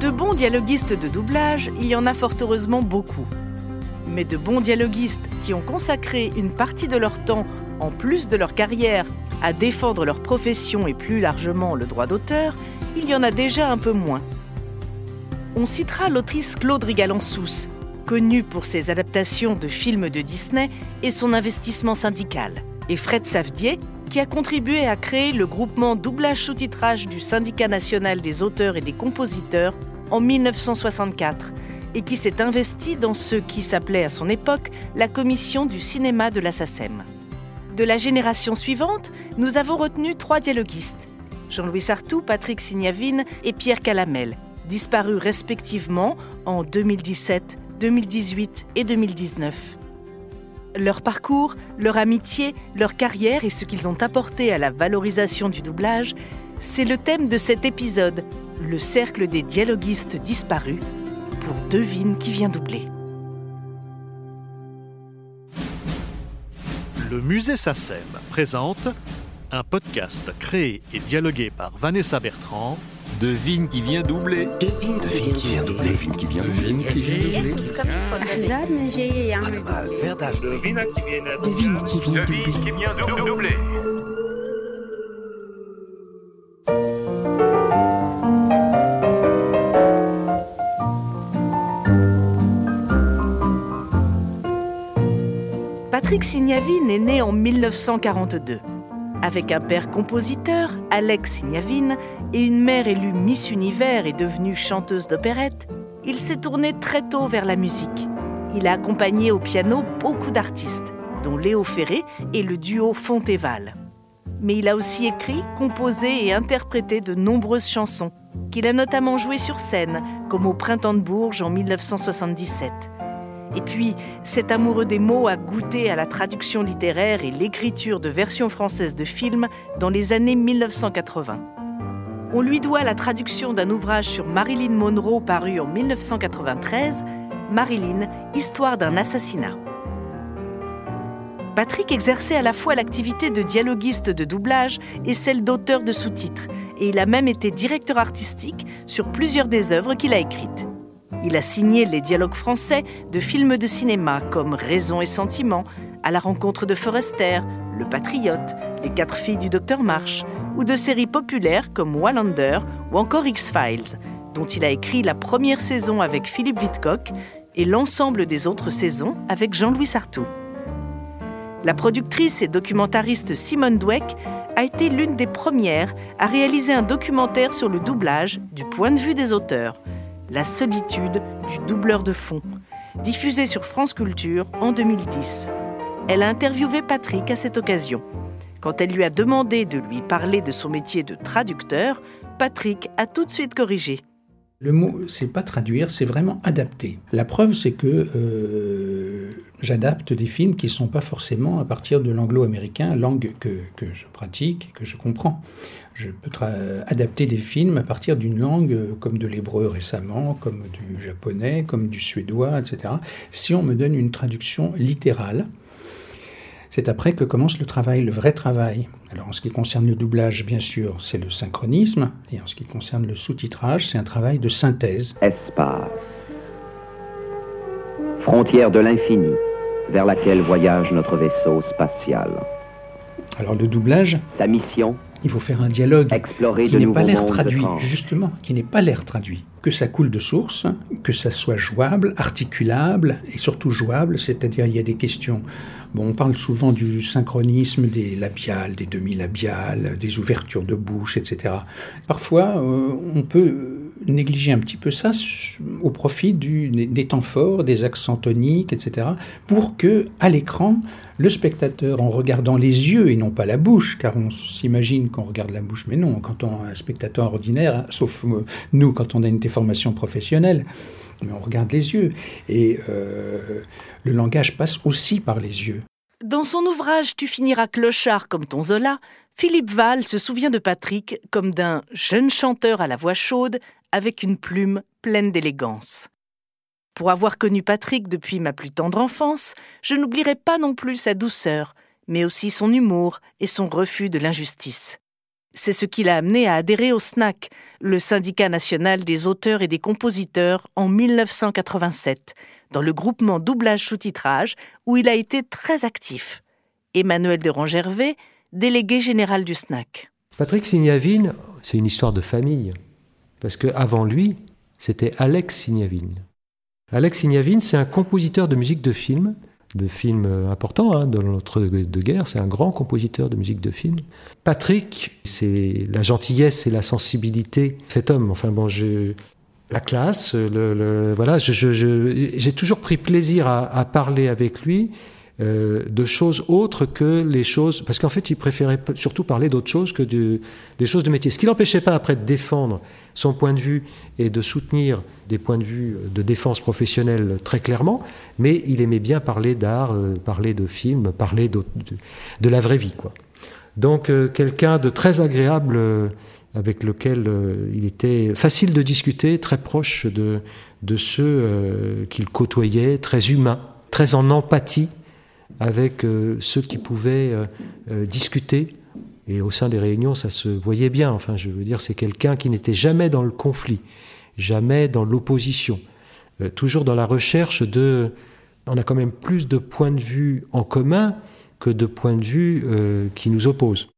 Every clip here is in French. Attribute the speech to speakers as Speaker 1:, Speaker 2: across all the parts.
Speaker 1: De bons dialoguistes de doublage, il y en a fort heureusement beaucoup. Mais de bons dialoguistes qui ont consacré une partie de leur temps, en plus de leur carrière, à défendre leur profession et plus largement le droit d'auteur, il y en a déjà un peu moins. On citera l'autrice Claude Rigalansous, connue pour ses adaptations de films de Disney et son investissement syndical, et Fred Savdier, qui a contribué à créer le groupement doublage sous-titrage du Syndicat national des auteurs et des compositeurs en 1964 et qui s'est investi dans ce qui s'appelait à son époque la commission du cinéma de la SACEM. De la génération suivante, nous avons retenu trois dialoguistes Jean-Louis Sartou, Patrick Signavine et Pierre Calamel, disparus respectivement en 2017, 2018 et 2019. Leur parcours, leur amitié, leur carrière et ce qu'ils ont apporté à la valorisation du doublage, c'est le thème de cet épisode, le cercle des dialoguistes disparus, pour Devine qui vient doubler.
Speaker 2: Le musée SACEM présente un podcast créé et dialogué par Vanessa Bertrand.
Speaker 3: Devine qui vient doubler.
Speaker 4: Devine qui vient doubler.
Speaker 5: Devine qui vient doubler.
Speaker 3: Devine qui vient doubler.
Speaker 4: Devine qui vient doubler.
Speaker 1: Patrick Signavine est né en 1942. Avec un père compositeur, Alex Signavine, et une mère élue Miss Univers et devenue chanteuse d'opérette, il s'est tourné très tôt vers la musique. Il a accompagné au piano beaucoup d'artistes, dont Léo Ferré et le duo Fontéval. Mais il a aussi écrit, composé et interprété de nombreuses chansons, qu'il a notamment jouées sur scène, comme au Printemps de Bourges en 1977. Et puis, cet amoureux des mots a goûté à la traduction littéraire et l'écriture de versions françaises de films dans les années 1980. On lui doit la traduction d'un ouvrage sur Marilyn Monroe paru en 1993, Marilyn, Histoire d'un assassinat. Patrick exerçait à la fois l'activité de dialoguiste de doublage et celle d'auteur de sous-titres, et il a même été directeur artistique sur plusieurs des œuvres qu'il a écrites. Il a signé les dialogues français de films de cinéma comme Raison et Sentiment, À la rencontre de Forrester, Le Patriote, Les quatre filles du docteur Marsh, ou de séries populaires comme Wallander ou encore X-Files, dont il a écrit la première saison avec Philippe Vidcock et l'ensemble des autres saisons avec Jean-Louis Sartou. La productrice et documentariste Simone Dweck a été l'une des premières à réaliser un documentaire sur le doublage du point de vue des auteurs, La solitude du doubleur de fond, diffusé sur France Culture en 2010. Elle a interviewé Patrick à cette occasion. Quand elle lui a demandé de lui parler de son métier de traducteur, Patrick a tout de suite corrigé.
Speaker 6: Le mot, c'est pas traduire, c'est vraiment adapter. La preuve, c'est que euh, j'adapte des films qui ne sont pas forcément à partir de l'anglo-américain, langue que, que, je pratique et que je comprends. Je peux adapter des films à partir d'une langue euh, comme de l'hébreu récemment, comme du japonais, comme du suédois, etc. Si on me donne une traduction littérale, c'est après que commence le travail, le vrai travail. Alors en ce qui concerne le doublage, bien sûr, c'est le synchronisme, et en ce qui concerne le sous-titrage, c'est un travail de synthèse.
Speaker 7: Espace. Frontière de l'infini, vers laquelle voyage notre vaisseau spatial.
Speaker 6: Alors le doublage,
Speaker 7: Sa mission,
Speaker 6: il faut faire un dialogue
Speaker 7: explorer
Speaker 6: qui n'est pas l'air traduit, justement, qui n'est pas l'air traduit. Que ça coule de source, que ça soit jouable, articulable et surtout jouable, c'est-à-dire il y a des questions. Bon, on parle souvent du synchronisme des labiales, des demi-labiales, des ouvertures de bouche, etc. Parfois, euh, on peut négliger un petit peu ça au profit des temps forts, des accents toniques, etc. pour que, à l'écran, le spectateur, en regardant les yeux et non pas la bouche, car on s'imagine qu'on regarde la bouche, mais non, quand on un spectateur ordinaire, hein, sauf euh, nous quand on a une déformation professionnelle, mais on regarde les yeux. Et euh, le langage passe aussi par les yeux.
Speaker 1: Dans son ouvrage Tu finiras clochard comme ton Zola, Philippe Val se souvient de Patrick comme d'un jeune chanteur à la voix chaude avec une plume pleine d'élégance. Pour avoir connu Patrick depuis ma plus tendre enfance, je n'oublierai pas non plus sa douceur, mais aussi son humour et son refus de l'injustice. C'est ce qui l'a amené à adhérer au SNAC, le syndicat national des auteurs et des compositeurs, en 1987, dans le groupement doublage sous-titrage, où il a été très actif. Emmanuel de Rangervais, délégué général du SNAC.
Speaker 5: Patrick Signavine, c'est une histoire de famille, parce qu'avant lui, c'était Alex Signavine. Alex Signavine, c'est un compositeur de musique de film de films importants hein, dans l'entre-deux-guerres. C'est un grand compositeur de musique de film. Patrick, c'est la gentillesse et la sensibilité fait homme. Enfin bon, la classe, voilà, j'ai toujours pris plaisir à, parler avec lui. Euh, de choses autres que les choses, parce qu'en fait, il préférait surtout parler d'autres choses que des choses de métier. Ce qui n'empêchait pas après de défendre son point de vue et de soutenir des points de vue de défense professionnelle très clairement, mais il aimait bien parler d'art, euh, parler de films, parler de, la vraie vie. Quoi. Donc euh, quelqu'un de très agréable euh, avec lequel il était facile de discuter, très proche de, de ceux qu'il côtoyait, très humain, très en empathie avec ceux qui pouvaient discuter et au sein des réunions, ça se voyait bien. Enfin, je veux dire, c'est quelqu'un qui n'était jamais dans le conflit, jamais dans l'opposition, euh, toujours dans la recherche de. On a quand même plus de points de vue en commun que de points de vue euh, qui nous opposent.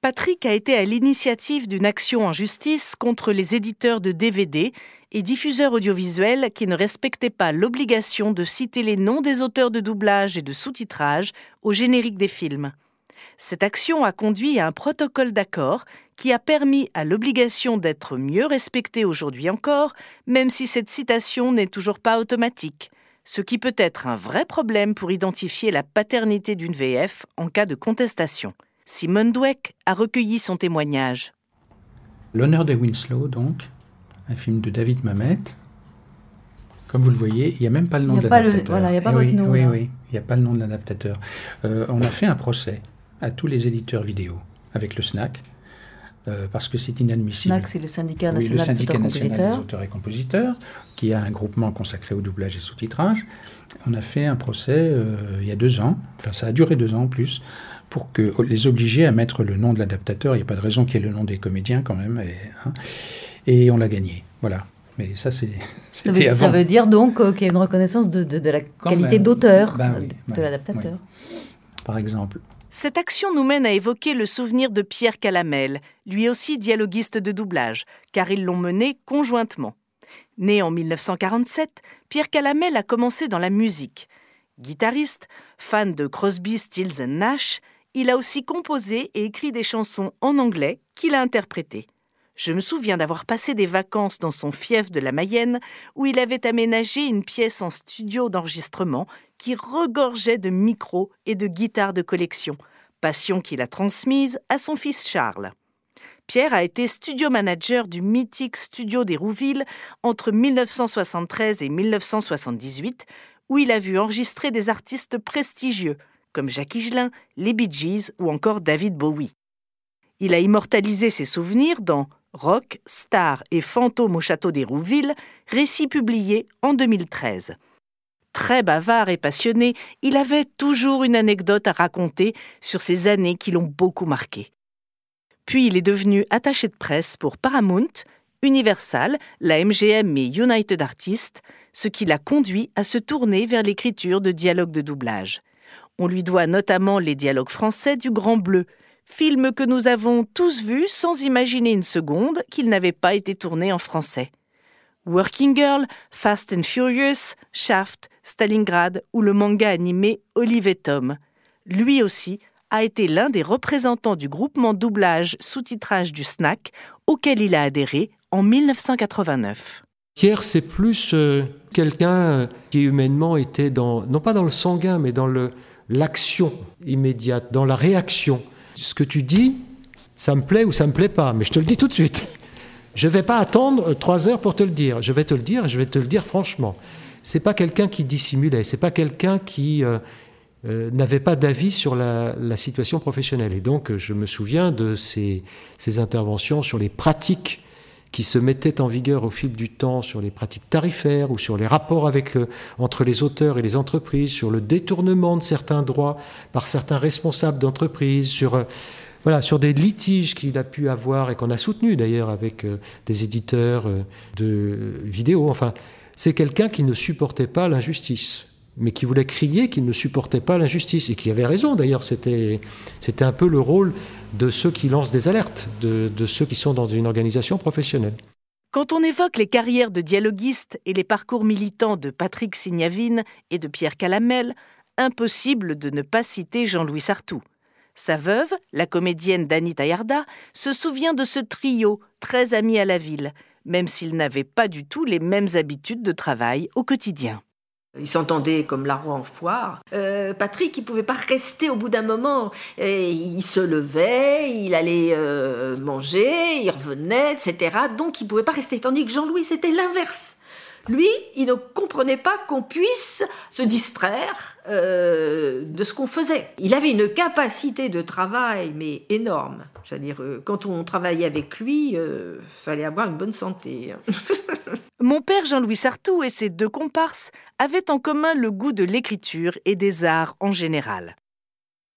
Speaker 1: Patrick a été à l'initiative d'une action en justice contre les éditeurs de DVD et diffuseurs audiovisuels qui ne respectaient pas l'obligation de citer les noms des auteurs de doublage et de sous-titrage au générique des films. Cette action a conduit à un protocole d'accord qui a permis à l'obligation d'être mieux respectée aujourd'hui encore, même si cette citation n'est toujours pas automatique, ce qui peut être un vrai problème pour identifier la paternité d'une VF en cas de contestation. Simone Dweck a recueilli son témoignage.
Speaker 6: L'honneur de Winslow, donc, un film de David Mamet. Comme vous le voyez, il n'y a même pas le nom de l'adaptateur.
Speaker 8: il n'y a pas eh oui,
Speaker 6: Oui, oui, il n'y a pas le nom de l'adaptateur. Euh, on a fait un procès à tous les éditeurs vidéo avec le SNAC, euh, parce que c'est inadmissible.
Speaker 8: SNAC, c'est le syndicat national,
Speaker 6: des auteurs et compositeurs, qui a un groupement consacré au doublage et sous-titrage. On a fait un procès euh, il y a deux ans, enfin ça a duré deux ans en plus, pour que les obliger à mettre le nom de l'adaptateur. Il n'y a pas de raison qu'il y ait le nom des comédiens quand même. Et, hein, et on l'a gagné. Voilà. Mais ça, c'était avant.
Speaker 8: Ça veut dire donc euh, qu'il y a une reconnaissance de, de, la qualité d'auteur ben de l'adaptateur.
Speaker 6: Par exemple.
Speaker 1: Cette action nous mène à évoquer le souvenir de Pierre Calamel, lui aussi dialoguiste de doublage, car ils l'ont mené conjointement. Né en 1947, Pierre Calamel a commencé dans la musique. Guitariste, fan de Crosby, Stills Nash, il a aussi composé et écrit des chansons en anglais qu'il a interprétées. Je me souviens d'avoir passé des vacances dans son fief de la Mayenne, où il avait aménagé une pièce en studio d'enregistrement qui regorgeait de micros et de guitares de collection, passion qu'il a transmise à son fils Charles. Pierre a été studio manager du mythique studio d'Hérouville entre 1973 et 1978, où il a vu enregistrer des artistes prestigieux comme Jacques Higelin, les Bee Gees ou encore David Bowie. Il a immortalisé ses souvenirs dans Rock, Star et Fantôme au château d'Hérouville, récit publié en 2013. Très bavard et passionné, il avait toujours une anecdote à raconter sur ces années qui l'ont beaucoup marqué. Puis il est devenu attaché de presse pour Paramount, Universal, la MGM et United Artists, ce qui l'a conduit à se tourner vers l'écriture de dialogues de doublage. On lui doit notamment les dialogues français du Grand Bleu, film que nous avons tous vu sans imaginer une seconde qu'il n'avait pas été tourné en français. Working Girl, Fast and Furious, Shaft, Stalingrad ou le manga animé Olive Tom. Lui aussi a été l'un des représentants du groupement doublage sous-titrage du SNAC auquel il a adhéré en 1989.
Speaker 5: Pierre, c'est plus euh, quelqu'un euh, qui humainement était dans, non pas dans le sanguin, mais dans l'action immédiate, dans la réaction ce que tu dis, ça me plaît ou ça me plaît pas, mais je te le dis tout de suite. Je ne vais pas attendre trois heures pour te le dire. Je vais te le dire je vais te le dire franchement. C'est pas quelqu'un qui dissimulait, c'est pas quelqu'un qui euh, euh, n'avait pas d'avis sur la, situation professionnelle. Et donc, je me souviens de ces, interventions sur les pratiques qui se mettaient en vigueur au fil du temps sur les pratiques tarifaires ou sur les rapports euh, entre les auteurs et les entreprises, sur le détournement de certains droits par certains responsables d'entreprises, sur... Euh, voilà, sur des litiges qu'il a pu avoir et qu'on a soutenu d'ailleurs avec euh, des éditeurs de vidéos. Enfin, c'est quelqu'un qui ne supportait pas l'injustice, mais qui voulait crier qu'il ne supportait pas l'injustice et qui avait raison d'ailleurs. C'était, c'était un peu le rôle de ceux qui lancent des alertes, de, ceux qui sont dans une organisation professionnelle.
Speaker 1: Quand on évoque les carrières de dialoguistes et les parcours militants de Patrick Signavine et de Pierre Calamel, impossible de ne pas citer Jean-Louis Sartou. Sa veuve, la comédienne Dani Tayarda, se souvient de ce trio, très ami à la ville, même s'ils n'avaient pas du tout les mêmes habitudes de travail au quotidien.
Speaker 9: Ils s'entendaient comme la roue en foire. Euh, Patrick, il pouvait pas rester au bout d'un moment. Et il se levait, il allait euh, manger, il revenait, etc. Donc il pouvait pas rester. Tandis que Jean-Louis, c'était l'inverse. Lui, il ne comprenait pas qu'on puisse se distraire euh, de ce qu'on faisait. Il avait une capacité de travail, mais énorme. C'est-à-dire, euh, quand on travaillait avec lui, il euh, fallait avoir une bonne santé.
Speaker 1: Mon père Jean-Louis Sartou et ses deux comparses avaient en commun le goût de l'écriture et des arts en général.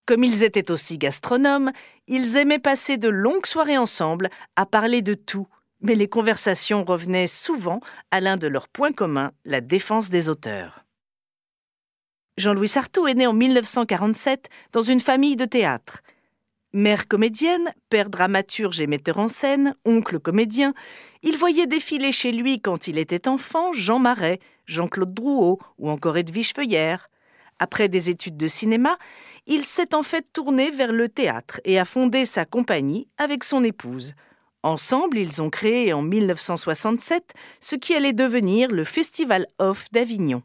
Speaker 1: Comme ils étaient aussi gastronomes, ils aimaient passer de longues soirées ensemble à parler de tout mais les conversations revenaient souvent à l'un de leurs points communs, la défense des auteurs. Jean-Louis Sartou est né en 1947 dans une famille de théâtre. Mère comédienne, père dramaturge et metteur en scène, oncle comédien, il voyait défiler chez lui quand il était enfant Jean Marais, Jean-Claude Drouot ou encore Edwige Feuillère. Après des études de cinéma, il s'est en fait tourné vers le théâtre et a fondé sa compagnie avec son épouse. Ensemble, ils ont créé en 1967 ce qui allait devenir le Festival Off d'Avignon.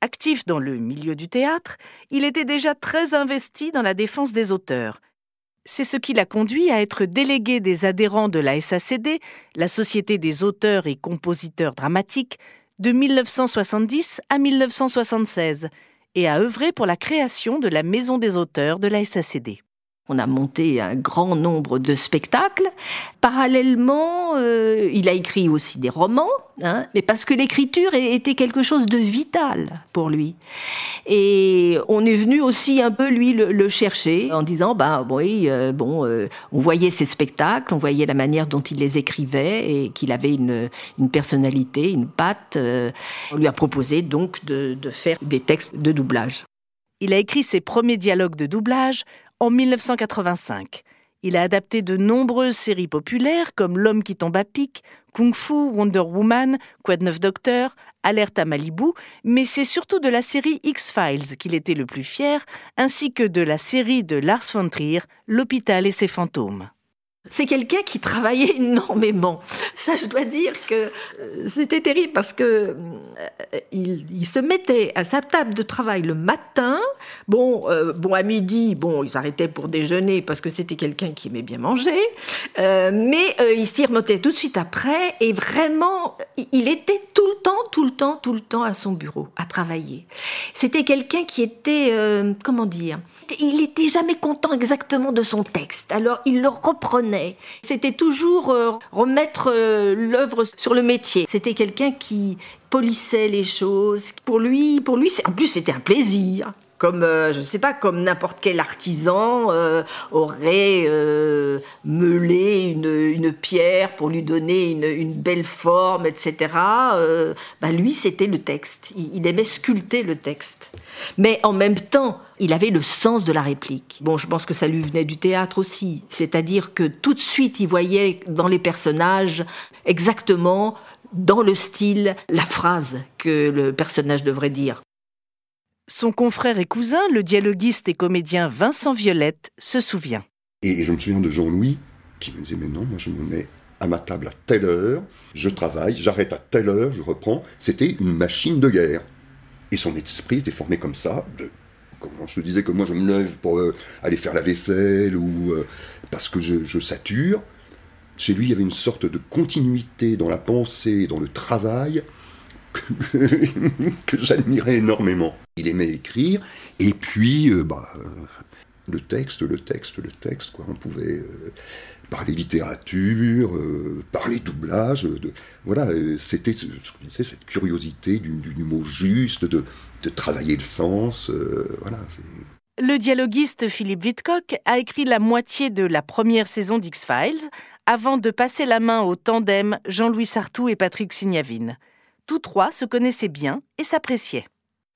Speaker 1: Actif dans le milieu du théâtre, il était déjà très investi dans la défense des auteurs. C'est ce qui l'a conduit à être délégué des adhérents de la SACD, la Société des auteurs et compositeurs dramatiques, de 1970 à 1976, et à œuvrer pour la création de la Maison des auteurs de la SACD.
Speaker 9: On a monté un grand nombre de spectacles. Parallèlement, euh, il a écrit aussi des romans, hein, mais parce que l'écriture était quelque chose de vital pour lui. Et on est venu aussi un peu lui le, chercher en disant, bah oui, euh, bon, euh, on voyait ses spectacles, on voyait la manière dont il les écrivait et qu'il avait une, une, personnalité, une patte. on lui a proposé donc de, de faire des textes de doublage.
Speaker 1: Il a écrit ses premiers dialogues de doublage en 1985. Il a adapté de nombreuses séries populaires comme L'homme qui tombe à pic, Kung Fu, Wonder Woman, Quad Neuf Docteur, Alerte à Malibu, mais c'est surtout de la série X-Files qu'il était le plus fier, ainsi que de la série de Lars von Trier, L'hôpital et ses fantômes.
Speaker 9: C'est quelqu'un qui travaillait énormément. Ça, je dois dire que euh, c'était terrible parce que euh, il, se mettait à sa table de travail le matin. Bon, euh, bon à midi, bon, ils s'arrêtaient pour déjeuner parce que c'était quelqu'un qui aimait bien manger. mais il s'y remontait tout de suite après et vraiment, il était tout le temps, tout le temps, tout le temps à son bureau, à travailler. C'était quelqu'un qui était, comment dire, il n'était jamais content exactement de son texte. Alors il le reprenait. C'était toujours euh, remettre euh, l'œuvre sur le métier. C'était quelqu'un qui polissait les choses. Pour lui, pour lui, en plus c'était un plaisir comme euh, sais pas comme n'importe quel artisan euh, aurait euh, meulé une, pierre pour lui donner une, belle forme, etc. bah lui, c'était le texte. Il, aimait sculpter le texte, mais en même temps, il avait le sens de la réplique. Bon, je pense que ça lui venait du théâtre aussi, c'est-à-dire que tout de suite, il voyait dans les personnages exactement dans le style la phrase que le personnage devrait dire.
Speaker 1: Son confrère et cousin, le dialoguiste et comédien Vincent Violette, se souvient.
Speaker 10: Et je me souviens de Jean-Louis qui me disait Mais non, moi je me mets à ma table à telle heure, je travaille, j'arrête à telle heure, je reprends. C'était une machine de guerre. Et son esprit était formé comme ça. De, quand je te disais que moi je me lève pour euh, aller faire la vaisselle ou euh, parce que je, je sature, chez lui il y avait une sorte de continuité dans la pensée, dans le travail que j'admirais énormément. Il aimait écrire, et puis, euh, bah, euh, le texte, le texte, le texte, quoi. On pouvait euh, parler littérature, parler doublage, de, voilà, c'était cette curiosité du, mot juste, de, de, travailler le sens, voilà.
Speaker 1: Le dialoguiste Philippe Witkock a écrit la moitié de la première saison d'X-Files avant de passer la main au tandem Jean-Louis Sartou et Patrick Signavine. Tous trois se connaissaient bien et s'appréciaient.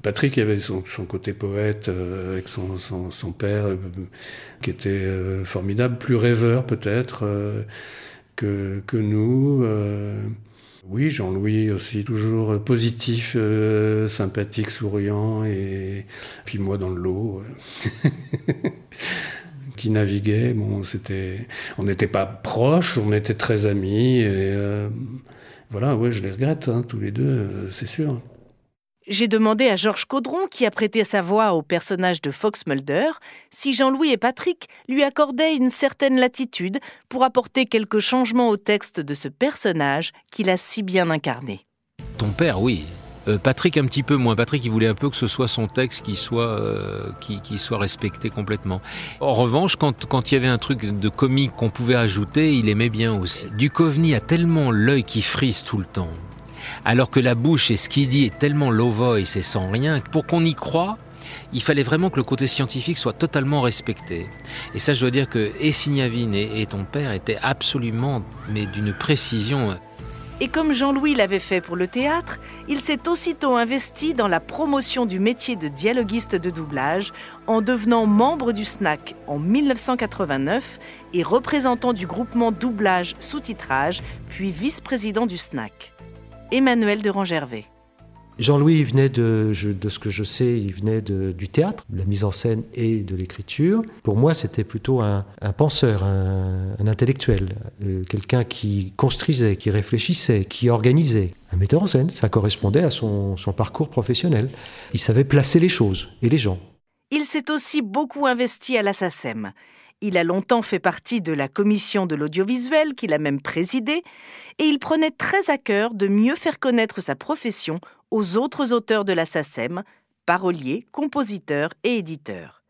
Speaker 11: Patrick avait son, côté poète euh, avec son, son, père euh, qui était euh, formidable, plus rêveur peut-être que, que, nous. oui, Jean-Louis aussi, toujours positif, sympathique, souriant, et puis moi dans le lot. qui naviguait. Bon, on n'était pas proches, on était très amis. Et voilà, ouais, je les regrette, hein, tous les deux, c'est sûr.
Speaker 1: J'ai demandé à Georges Caudron, qui a prêté sa voix au personnage de Fox Mulder, si Jean-Louis et Patrick lui accordaient une certaine latitude pour apporter quelques changements au texte de ce personnage qu'il a si bien incarné.
Speaker 3: Ton père, oui. Euh, Patrick un petit peu moins. Patrick, il voulait un peu que ce soit son texte qui soit, euh, qui, soit respecté complètement. En revanche, quand, quand il y avait un truc de comique qu'on pouvait ajouter, il aimait bien aussi. Duchovny a tellement l'œil qui frise tout le temps alors que la bouche et ce qu'il dit est tellement low voice et sans rien, pour qu'on y croie, il fallait vraiment que le côté scientifique soit totalement respecté. Et ça, je dois dire que Essignavine et ton père étaient absolument, mais d'une précision.
Speaker 1: Et comme Jean-Louis l'avait fait pour le théâtre, il s'est aussitôt investi dans la promotion du métier de dialoguiste de doublage en devenant membre du SNAC en 1989 et représentant du groupement doublage sous-titrage, puis vice-président du SNAC. Emmanuel de Rangervais.
Speaker 5: Jean-Louis venait de, de ce que je sais, il venait du théâtre, de la mise en scène et de l'écriture. Pour moi, c'était plutôt un, penseur, un, intellectuel, euh, quelqu'un qui construisait, qui réfléchissait, qui organisait. Un metteur en scène, ça correspondait à son, son parcours professionnel. Il savait placer les choses et les gens.
Speaker 1: Il s'est aussi beaucoup investi à la SACEM. Il a longtemps fait partie de la commission de l'audiovisuel qu'il a même présidée, et il prenait très à cœur de mieux faire connaître sa profession aux autres auteurs de la SACEM, paroliers, compositeurs et éditeurs.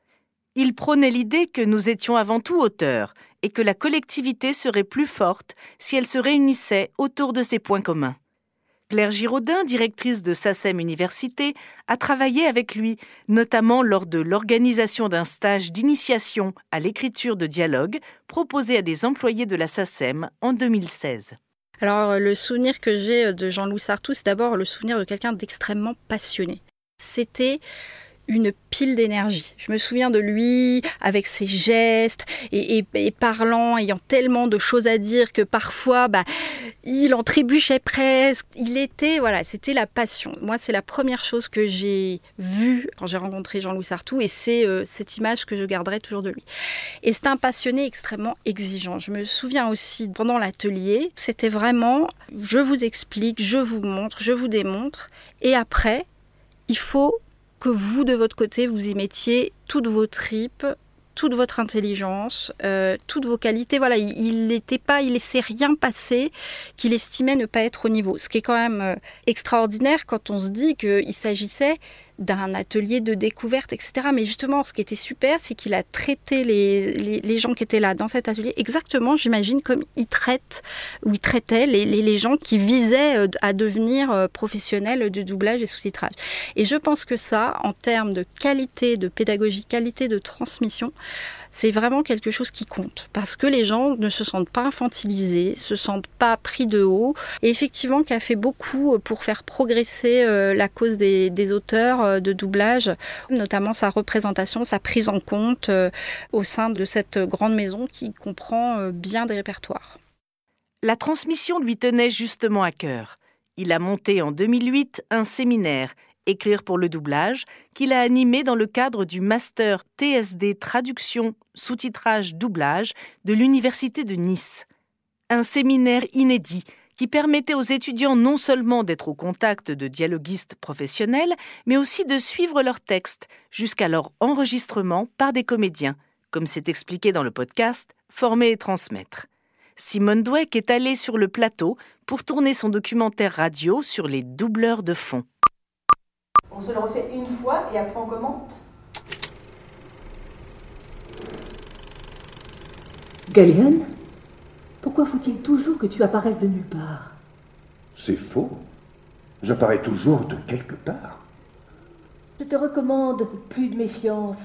Speaker 1: Il prônait l'idée que nous étions avant tout auteurs et que la collectivité serait plus forte si elle se réunissait autour de ces points communs. Claire Giraudin, directrice de SACEM Université, a travaillé avec lui, notamment lors de l'organisation d'un stage d'initiation à l'écriture de dialogue proposé à des employés de la SACEM en 2016.
Speaker 12: Alors le souvenir que j'ai de Jean-Louis Sartou, c'est d'abord le souvenir de quelqu'un d'extrêmement passionné. C'était une pile d'énergie. Je me souviens de lui avec ses gestes et, parlant, ayant tellement de choses à dire que parfois, bah, il en trébuchait presque. Il était, voilà, c'était la passion. Moi, c'est la première chose que j'ai vue quand j'ai rencontré Jean-Louis Sartou et c'est euh, cette image que je garderai toujours de lui. Et c'est un passionné extrêmement exigeant. Je me souviens aussi pendant l'atelier, c'était vraiment, je vous explique, je vous montre, je vous démontre et après, il faut que vous, de votre côté, vous y mettiez toutes vos tripes, toute votre intelligence, euh, toutes vos qualités. Voilà, il n'était pas, il laissait rien passer qu'il estimait ne pas être au niveau. Ce qui est quand même euh, extraordinaire quand on se dit qu'il s'agissait d'un atelier de découverte, etc. Mais justement, ce qui était super, c'est qu'il a traité les, gens qui étaient là dans cet atelier exactement, j'imagine, comme il traite ou il traitait les, les, gens qui visaient euh, à devenir euh, professionnels de doublage et sous-titrage. Et je pense que ça, en termes de qualité de pédagogie, qualité de transmission, c'est vraiment quelque chose qui compte parce que les gens ne se sentent pas infantilisés, se sentent pas pris de haut et effectivement qui a fait beaucoup pour faire progresser euh, la cause des, auteurs euh, de doublage, notamment sa représentation, sa prise en compte euh, au sein de cette grande maison qui comprend bien des répertoires.
Speaker 1: La transmission lui tenait justement à cœur. Il a monté en 2008 un séminaire Écrire pour le doublage, qu'il a animé dans le cadre du Master TSD Traduction, Sous-titrage, Doublage de l'Université de Nice. Un séminaire inédit qui permettait aux étudiants non seulement d'être au contact de dialoguistes professionnels, mais aussi de suivre leurs textes jusqu'à leur enregistrement par des comédiens, comme c'est expliqué dans le podcast Former et transmettre. Simone Dweck est allée sur le plateau pour tourner son documentaire radio sur les doubleurs de fond.
Speaker 13: On se le refait une fois et après on commente.
Speaker 14: Gallienne Pourquoi faut-il toujours que tu apparaisses de nulle part?
Speaker 10: C'est faux. J'apparais toujours de quelque part.
Speaker 14: Je te recommande plus de méfiance.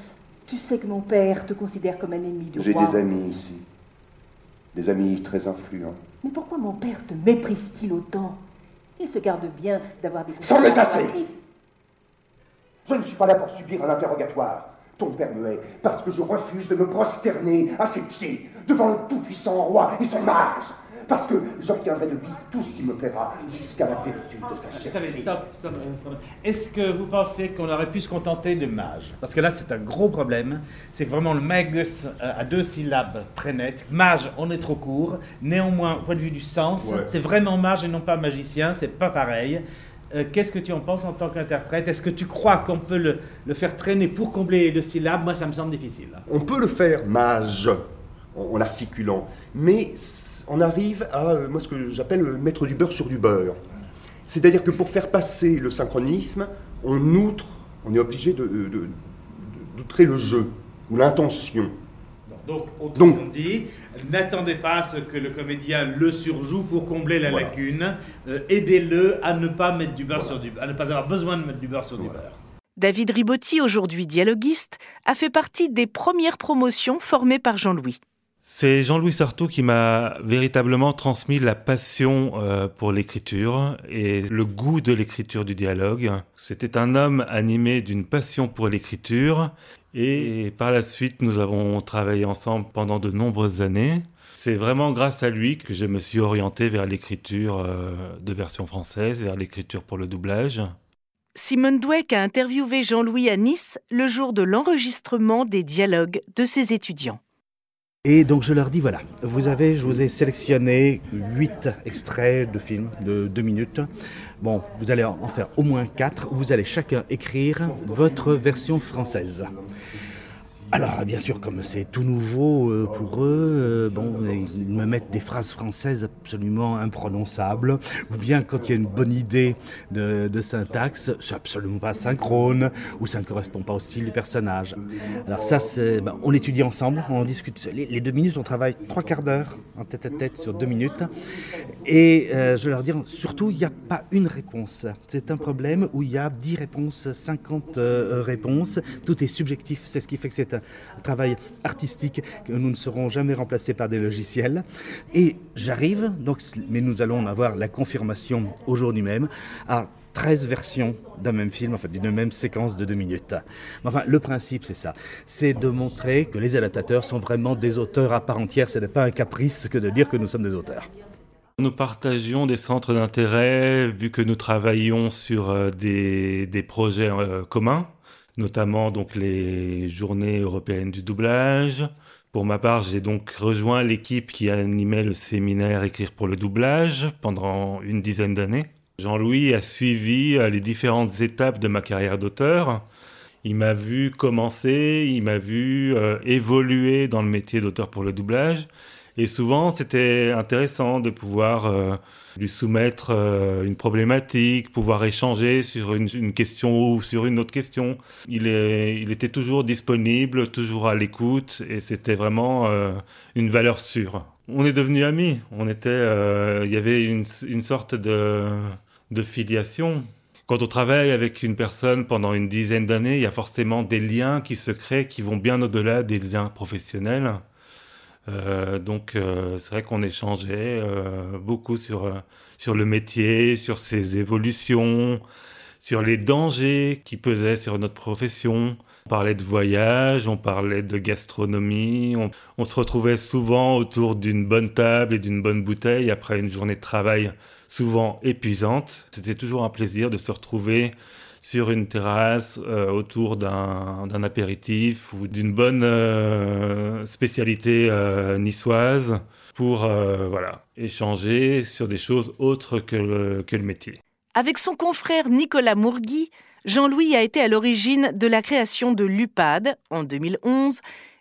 Speaker 14: Tu sais que mon père te considère comme un ennemi du
Speaker 10: J'ai des amis ici. Des amis très influents.
Speaker 14: Mais pourquoi mon père te méprise-t-il autant? Il se garde bien d'avoir des...
Speaker 10: C'en est assez Je ne suis pas là pour subir un interrogatoire. Ton père me hait parce que je refuse de me prosterner à ses pieds devant le tout-puissant roi et son mage. Parce que j'obtiendrai de lui tout ce qui me plaira jusqu'à la vertu de sa chère
Speaker 15: Attendez,
Speaker 10: fille.
Speaker 15: stop, stop, stop. Est-ce que vous pensez qu'on aurait pu se contenter de mage? Parce que là, c'est un gros problème. C'est que vraiment le magus euh, à deux syllabes très nettes. Mage, on est trop court. Néanmoins, au point de vue du sens,
Speaker 10: Ouais.
Speaker 15: c'est vraiment mage et non pas magicien. C'est pas pareil. Euh, Qu'est-ce que tu en penses en tant qu'interprète Est-ce que tu crois qu'on peut le, faire traîner pour combler les deux syllabes Moi, ça me semble difficile.
Speaker 10: On peut le faire mage en, en articulant, mais on arrive à euh, moi ce que j'appelle euh, mettre du beurre sur du beurre. C'est-à-dire que pour faire passer le synchronisme, on outre, on est obligé de, de- d'outrer le jeu ou l'intention.
Speaker 15: Donc, autrement
Speaker 10: Donc-
Speaker 15: dit, n'attendez pas à ce que le comédien le surjoue pour combler la
Speaker 10: Voilà.
Speaker 15: lacune. Euh, Aidez-le à ne pas mettre du beurre sur du à ne pas avoir besoin de mettre du beurre sur du beurre.
Speaker 1: David Ribotti, aujourd'hui dialoguiste, a fait partie des premières promotions formées par Jean-Louis.
Speaker 16: C'est Jean-Louis Sartou qui m'a véritablement transmis la passion euh, pour l'écriture et le goût de l'écriture du dialogue. C'était un homme animé d'une passion pour l'écriture et par la suite nous avons travaillé ensemble pendant de nombreuses années. C'est vraiment grâce à lui que je me suis orienté vers l'écriture euh, de version française, vers l'écriture pour le doublage.
Speaker 1: Simone Dweck a interviewé Jean-Louis à Nice le jour de l'enregistrement des dialogues de ses étudiants.
Speaker 17: Et donc je leur dis voilà, vous avez, je vous ai sélectionné huit extraits de films de deux minutes. Bon, vous allez en faire au moins quatre. Vous allez chacun écrire votre version française. Alors, bien sûr, comme c'est tout nouveau euh, pour eux, euh, bon, ils me mettent des phrases françaises absolument imprononçables, ou bien quand il y a une bonne idée de, syntaxe, c'est absolument pas synchrone, ou ça ne correspond pas au style du personnage. Alors ça, c'est, ben, on étudie ensemble, on discute. Les, les deux minutes, on travaille trois quarts d'heure en tête à tête sur deux minutes, et euh, je leur dis surtout, il n'y a pas une réponse. C'est un problème où il y a 10 réponses, 50 euh, réponses. Tout est subjectif. C'est ce qui fait que c'est un, un travail artistique que nous ne serons jamais remplacés par des logiciels. Et j'arrive, donc, mais nous allons avoir la confirmation aujourd'hui même à 13 versions d'un même film, enfin d'une même séquence de deux minutes. Enfin, le principe, c'est ça. C'est de montrer que les adaptateurs sont vraiment des auteurs à part entière. Ce n'est pas un caprice que de dire que nous sommes des auteurs.
Speaker 16: Nous partagions des centres d'intérêt vu que nous travaillions sur euh, des, des projets euh, communs, notamment donc les journées européennes du doublage. Pour ma part, j'ai donc rejoint l'équipe qui animait le séminaire Écrire pour le doublage pendant une dizaine d'années. Jean-Louis a suivi euh, les différentes étapes de ma carrière d'auteur. Il m'a vu commencer, il m'a vu euh, évoluer dans le métier d'auteur pour le doublage. Et souvent, c'était intéressant de pouvoir euh, lui soumettre euh, une problématique, pouvoir échanger sur une, question ou sur une autre question. Il, est, il était toujours disponible, toujours à l'écoute, et c'était vraiment euh, une valeur sûre. On est devenus amis. On était, il y avait une, une sorte de, de filiation. Quand on travaille avec une personne pendant une dizaine d'années, il y a forcément des liens qui se créent qui vont bien au-delà des liens professionnels. Euh, donc euh, c'est vrai qu'on échangeait euh, beaucoup sur, euh, sur le métier, sur ses évolutions, sur les dangers qui pesaient sur notre profession. On parlait de voyage, on parlait de gastronomie, on, on se retrouvait souvent autour d'une bonne table et d'une bonne bouteille après une journée de travail souvent épuisante. C'était toujours un plaisir de se retrouver sur une terrasse euh, autour d'un apéritif ou d'une bonne euh, spécialité euh, niçoise pour voilà, échanger sur des choses autres que le, que le métier.
Speaker 1: Avec son confrère Nicolas Mourgui, Jean-Louis a été à l'origine de la création de l'UPAD en 2011,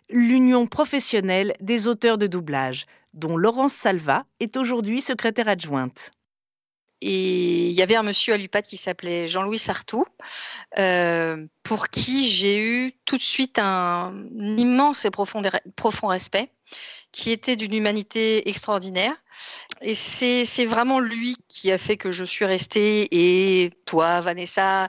Speaker 1: l'Union professionnelle des auteurs de doublage, dont Laurence Salva est aujourd'hui secrétaire adjointe.
Speaker 18: Et il y avait un monsieur à l'UPAD qui s'appelait Jean-Louis Sartou, euh, pour qui j'ai eu tout de suite un, immense et profond, respect, qui était d'une humanité extraordinaire. Et c'est vraiment lui qui a fait que je suis restée, et toi, Vanessa,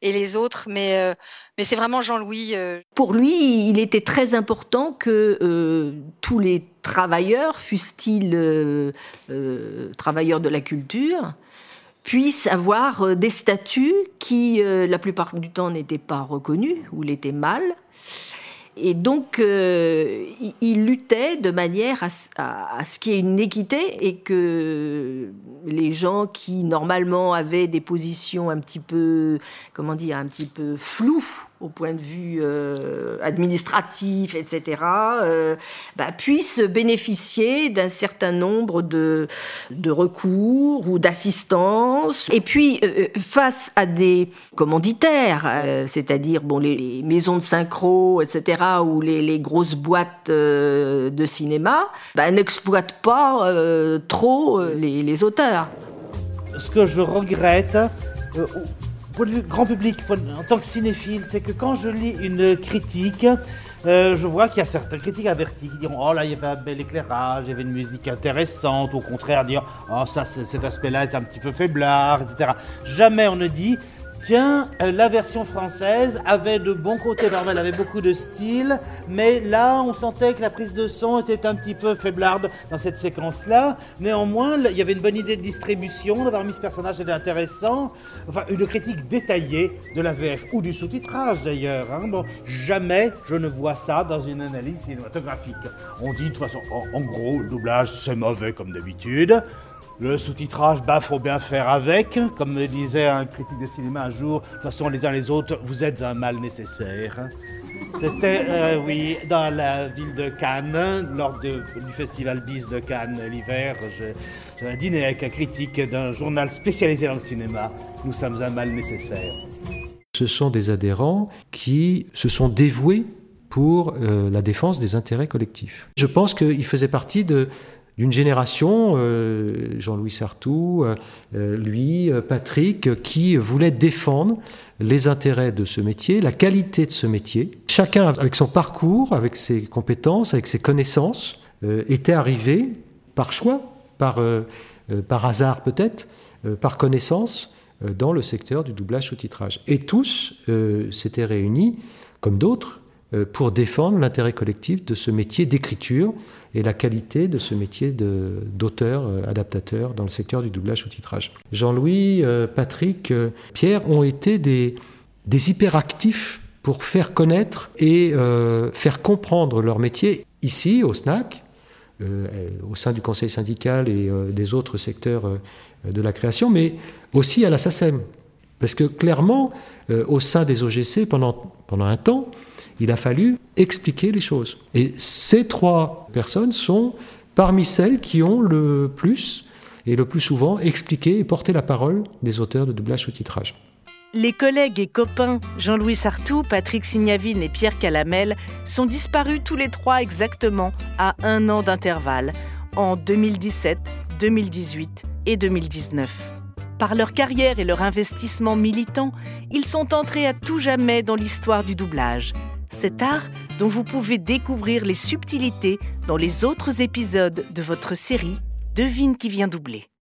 Speaker 18: et les autres, mais, euh, c'est vraiment Jean-Louis. Euh.
Speaker 9: Pour lui, il était très important que tous les travailleurs, fussent-ils travailleurs de la culture, puissent avoir des statuts qui, la plupart du temps, n'étaient pas reconnus ou l'étaient mal. Et donc, euh, il luttait de manière à, ce qu'il y ait une équité et que les gens qui normalement avaient des positions un petit peu, comment dire, un petit peu floues au point de vue euh, administratif, etc., euh, bah, puissent bénéficier d'un certain nombre de, de recours ou d'assistance. Et puis, euh, face à des commanditaires, c'est-à-dire bon, les, maisons de synchro, etc., ou les, grosses boîtes de cinéma, bah, n'exploitent pas trop les auteurs.
Speaker 15: Ce que je regrette, grand public, en tant que cinéphile, c'est que quand je lis une critique, euh, je vois qu'il y a certains critiques avertis qui diront Oh là, il y avait un bel éclairage, il y avait une musique intéressante, au contraire, dire Oh, ça, cet aspect-là est un petit peu faiblard, etc. Jamais on ne dit Tiens, euh, la version française avait de bons côtés, elle avait beaucoup de style, mais là, on sentait que la prise de son était un petit peu faiblarde dans cette séquence-là. Néanmoins, il y avait une bonne idée de distribution, d'avoir mis ce personnage, c'était intéressant. Enfin, une critique détaillée de la VF ou du sous-titrage d'ailleurs. Hein. Bon, jamais je ne vois ça dans une analyse cinématographique. On dit de toute façon, en gros, le doublage, c'est mauvais comme d'habitude. Le sous-titrage, bah, faut bien faire avec. Comme me disait un critique de cinéma un jour, de toute façon, les uns les autres, vous êtes un mal nécessaire. C'était, euh, oui, dans la ville de Cannes, lors du festival BIS de Cannes l'hiver. J'ai dîné avec un critique d'un journal spécialisé dans le cinéma. Nous sommes un mal nécessaire.
Speaker 5: Ce sont des adhérents qui se sont dévoués pour euh, la défense des intérêts collectifs. Je pense qu'ils faisaient partie de, d'une génération, euh, Jean-Louis Sartou, euh, euh, lui, Patrick, qui voulait défendre les intérêts de ce métier, la qualité de ce métier. Chacun, avec son parcours, avec ses compétences, avec ses connaissances, était arrivé par choix, par, par hasard peut-être, par connaissance, dans le secteur du doublage sous-titrage. Et tous s'étaient réunis, comme d'autres, pour défendre l'intérêt collectif de ce métier d'écriture et la qualité de ce métier d'auteur, euh, adaptateur dans le secteur du doublage sous-titrage. Jean-Louis, euh, Patrick, euh, Pierre ont été des, des hyperactifs pour faire connaître et faire comprendre leur métier ici au SNAC, au sein du conseil syndical et des autres secteurs de la création, mais aussi à la SACEM. Parce que clairement, au sein des OGC, pendant, pendant un temps, il a fallu expliquer les choses. Et ces trois personnes sont parmi celles qui ont le plus et le plus souvent expliqué et porté la parole des auteurs de doublage sous-titrage.
Speaker 1: Les collègues et copains Jean-Louis Sartou, Patrick Signavine et Pierre Calamel sont disparus tous les trois exactement à un an d'intervalle, en 2017, 2018 et 2019. Par leur carrière et leur investissement militant, ils sont entrés à tout jamais dans l'histoire du doublage cet art dont vous pouvez découvrir les subtilités dans les autres épisodes de votre série Devine qui vient doubler.